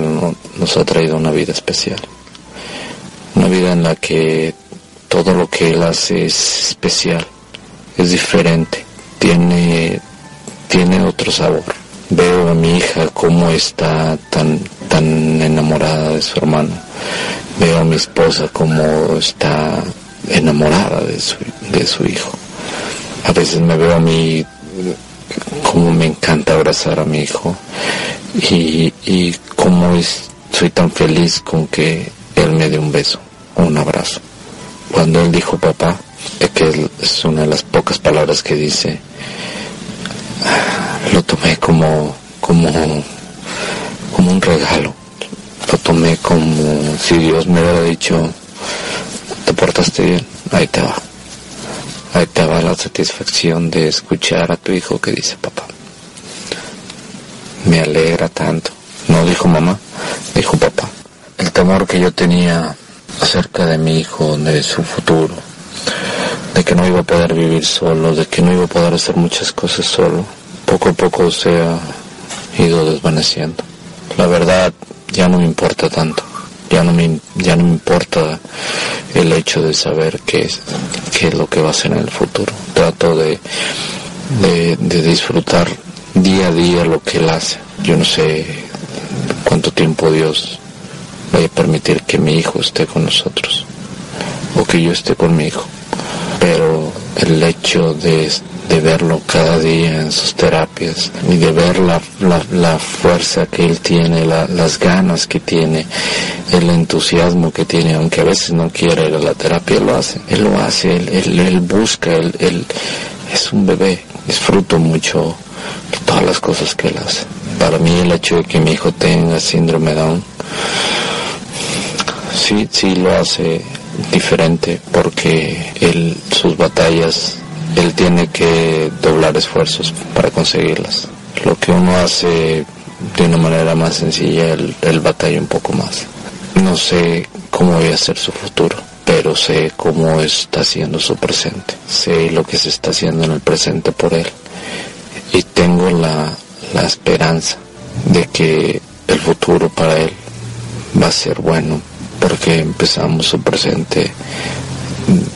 nos ha traído una vida especial. Una vida en la que todo lo que él hace es especial, es diferente, tiene, tiene otro sabor. Veo a mi hija cómo está tan, tan enamorada de su hermano. Veo a mi esposa cómo está enamorada de su, de su hijo. A veces me veo a mí como me encanta abrazar a mi hijo y, y cómo es, soy tan feliz con que él me dé un beso, un abrazo. Cuando él dijo papá, que es una de las pocas palabras que dice, lo tomé como, como, como un regalo. Lo tomé como si Dios me hubiera dicho, te portaste bien, ahí te va. Ahí te va la satisfacción de escuchar a tu hijo que dice papá me alegra tanto. No dijo mamá, dijo papá. El temor que yo tenía acerca de mi hijo, de su futuro, de que no iba a poder vivir solo, de que no iba a poder hacer muchas cosas solo, poco a poco se ha ido desvaneciendo. La verdad ya no me importa tanto, ya no me, ya no me importa el hecho de saber qué es, qué es lo que va a ser en el futuro. Trato de, de, disfrutar día a día lo que Él hace. Yo no sé cuánto tiempo Dios vaya a permitir que mi hijo esté con nosotros o que yo esté con mi hijo. Pero el hecho de, de verlo cada día en sus terapias y de ver la, la, fuerza que él tiene, las ganas que tiene, el entusiasmo que tiene, aunque a veces no quiere ir a la terapia, lo hace, él lo hace, él, él, él busca, él, él es un bebé, disfruto mucho todas las cosas que él hace. Para mí el hecho de que mi hijo tenga síndrome Down, sí, sí lo hace diferente porque él, sus batallas, él tiene que doblar esfuerzos para conseguirlas. Lo que uno hace de una manera más sencilla, él, él batalla un poco más. No sé cómo voy a ser su futuro pero sé cómo está haciendo su presente, sé lo que se está haciendo en el presente por él y tengo la, la esperanza de que el futuro para él va a ser bueno porque empezamos su presente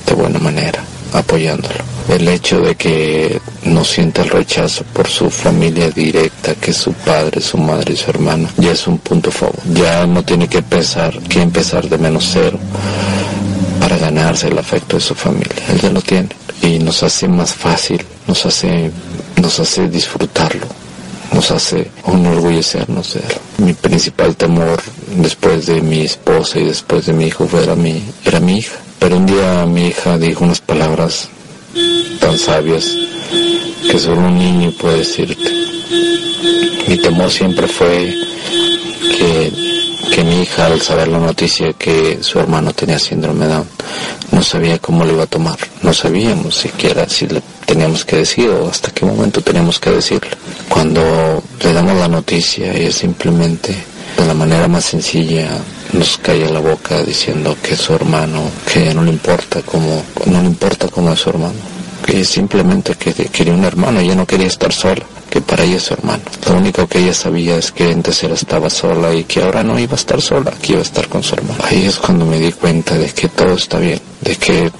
de buena manera, apoyándolo. El hecho de que no sienta el rechazo por su familia directa, que es su padre, su madre y su hermana, ya es un punto favor. Ya no tiene que pensar, que empezar de menos cero para ganarse el afecto de su familia. Él ya lo tiene y nos hace más fácil, nos hace nos hace disfrutarlo, nos hace enorgullecernos de él. Mi principal temor después de mi esposa y después de mi hijo era mi, era mi hija. Pero un día mi hija dijo unas palabras tan sabias que solo un niño puede decirte. Mi temor siempre fue que que mi hija al saber la noticia que su hermano tenía síndrome Down no sabía cómo lo iba a tomar, no sabíamos siquiera si le teníamos que decir o hasta qué momento teníamos que decirle. Cuando le damos la noticia ella simplemente de la manera más sencilla nos calla la boca diciendo que su hermano, que no le importa cómo, no le importa cómo es su hermano, que simplemente que quería un hermano, ella no quería estar sola que para ella es su hermano. Lo único que ella sabía es que antes ella estaba sola y que ahora no iba a estar sola, que iba a estar con su hermano. Ahí es cuando me di cuenta de que todo está bien, de que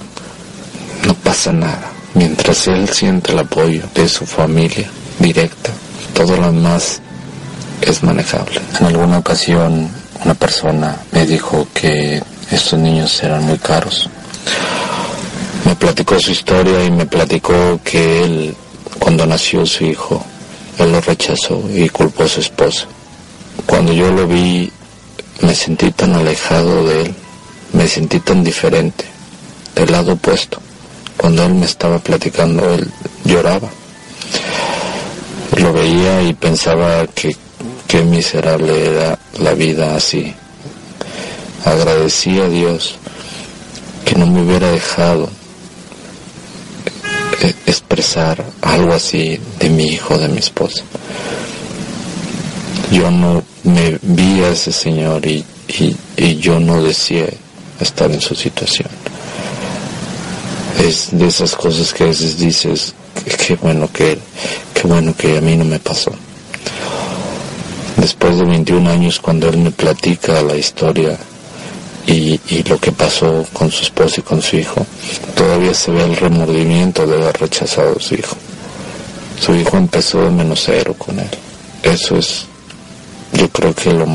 no pasa nada. Mientras él siente el apoyo de su familia directa, todo lo demás es manejable. En alguna ocasión una persona me dijo que estos niños eran muy caros. Me platicó su historia y me platicó que él, cuando nació su hijo, él lo rechazó y culpó a su esposa. Cuando yo lo vi, me sentí tan alejado de él, me sentí tan diferente, del lado opuesto. Cuando él me estaba platicando, él lloraba. Lo veía y pensaba que qué miserable era la vida así. Agradecí a Dios que no me hubiera dejado eh, expresar algo así de mi hijo, de mi esposa. Yo no me vi a ese señor y, yo no decía estar en su situación. Es de esas cosas que a veces dices, qué bueno que, qué bueno que a mí no me pasó. Después de 21 años, cuando él me platica la historia y, lo que pasó con su esposa y con su hijo, todavía se ve el remordimiento de haber rechazado a su hijo. Su hijo empezó de menos cero con él. Eso es, yo creo que lo,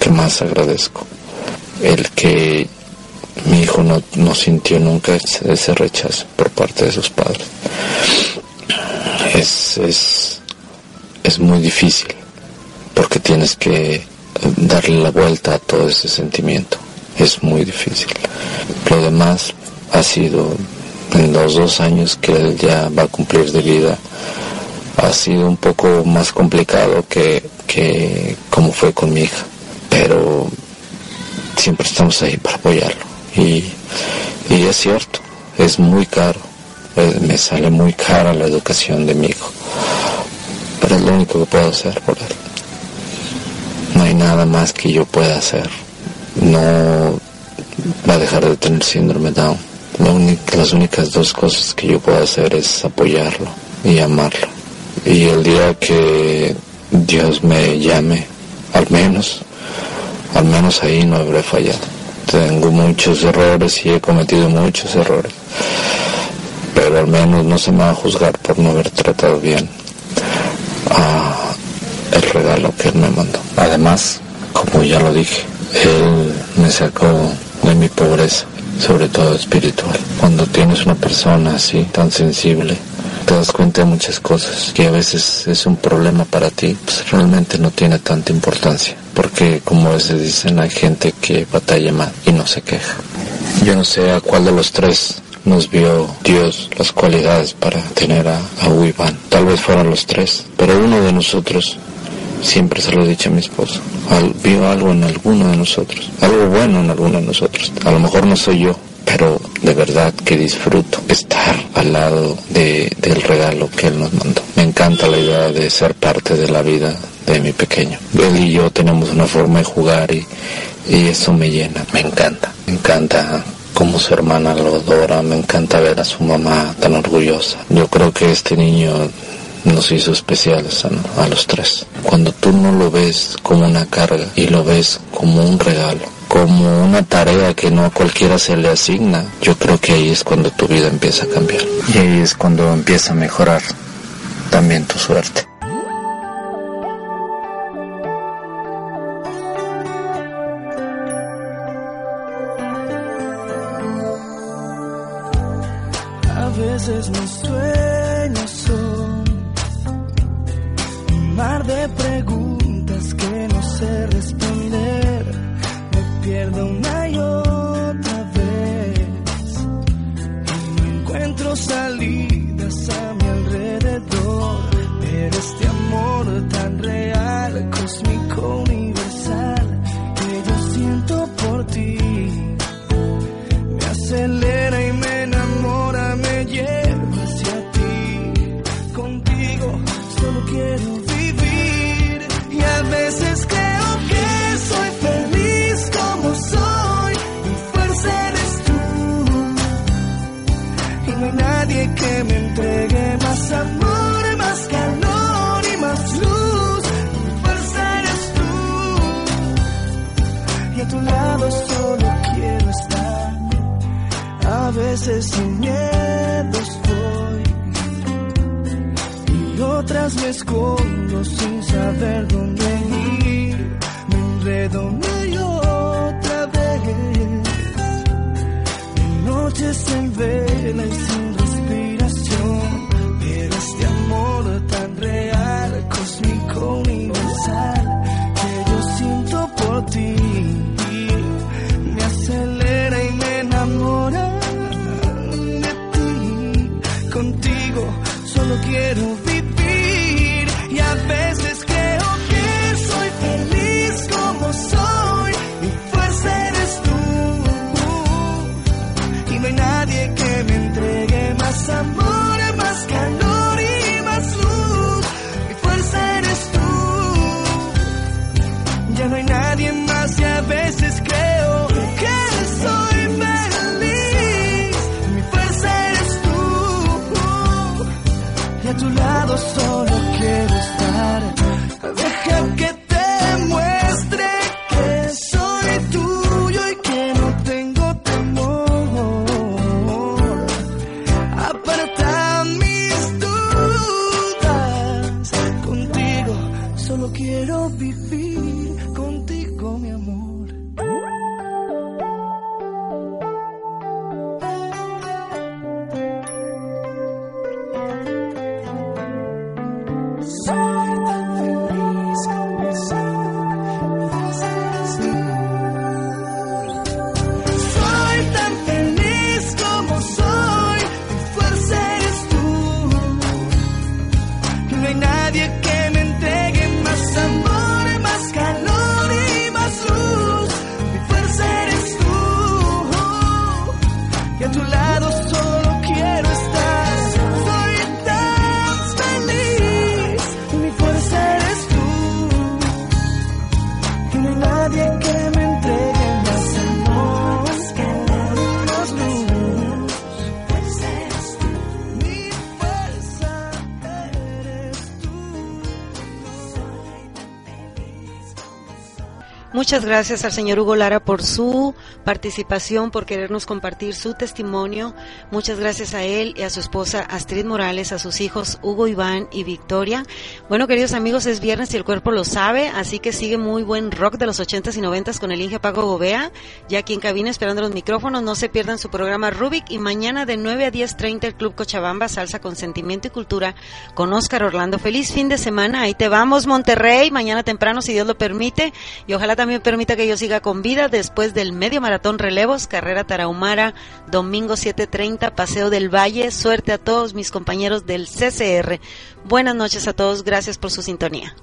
que más agradezco. El que mi hijo no, no sintió nunca ese, ese, rechazo por parte de sus padres. Es, es, es muy difícil porque tienes que darle la vuelta a todo ese sentimiento es muy difícil. Lo demás ha sido, en los dos años que él ya va a cumplir de vida, ha sido un poco más complicado que, que como fue con mi hija. Pero siempre estamos ahí para apoyarlo. Y, y es cierto, es muy caro. Me sale muy cara la educación de mi hijo. Pero es lo único que puedo hacer por él. Nada más que yo pueda hacer no va a dejar de tener síndrome Down. las únicas dos cosas que yo puedo hacer es apoyarlo y amarlo. Y el día que Dios me llame, al menos, al menos ahí no habré fallado. Tengo muchos errores y he cometido muchos errores, pero al menos no se me va a juzgar por no haber tratado bien a el regalo que él me mandó. Además, como ya lo dije, él me sacó de mi pobreza, sobre todo espiritual. Cuando tienes una persona así, tan sensible, te das cuenta de muchas cosas que a veces es un problema para ti, pues realmente no tiene tanta importancia. Porque como a veces dicen, hay gente que batalla más y no se queja. Yo no sé a cuál de los tres nos vio Dios las cualidades para tener a, a Tal vez fueran los tres, pero uno de nosotros Siempre se lo he dicho a mi esposo. vio algo en alguno de nosotros, algo bueno en alguno de nosotros. A lo mejor no soy yo, pero de verdad que disfruto estar al lado de, del regalo que él nos mandó. Me encanta la idea de ser parte de la vida de mi pequeño. Él y yo tenemos una forma de jugar y, y eso me llena, me encanta. Me encanta cómo su hermana lo adora, me encanta ver a su mamá tan orgullosa. Yo creo que este niño nos hizo especiales a, los tres. Cuando tú no lo ves como una carga y lo ves como un regalo, como una tarea que no a cualquiera se le asigna, yo creo que ahí es cuando tu vida empieza a cambiar. Y ahí es cuando empieza a mejorar también tu suerte. A veces mis sueños mar de preguntas que no sé responder. Me pierdo una y otra vez. Y no encuentro salidas a mi alrededor. Pero este amor tan real, cósmico, me escondo sin saber dónde ir. Me enredo y otra vez. Noches en vela y sin respiración, pero este amor tan real, cósmico, universal, que yo siento por ti, me acelera y me enamora de ti. Contigo solo quiero solo Muchas gracias al señor Hugo Lara por su participación, por querernos compartir su testimonio. Muchas gracias a él y a su esposa Astrid Morales, a sus hijos Hugo, Iván y Victoria. Bueno, queridos amigos, es viernes y el cuerpo lo sabe, así que sigue muy buen rock de los 80s y 90s con el Inge Paco Gobea, ya aquí en cabina esperando los micrófonos. No se pierdan su programa Rubik y mañana de 9 a 10.30 el Club Cochabamba, Salsa con Sentimiento y Cultura con Oscar Orlando. Feliz fin de semana, ahí te vamos Monterrey, mañana temprano si Dios lo permite y ojalá también permita que yo siga con vida después del medio maratón relevos, carrera Tarahumara, domingo 7.30, Paseo del Valle. Suerte a todos mis compañeros del CCR. Buenas noches a todos, gracias por su sintonía.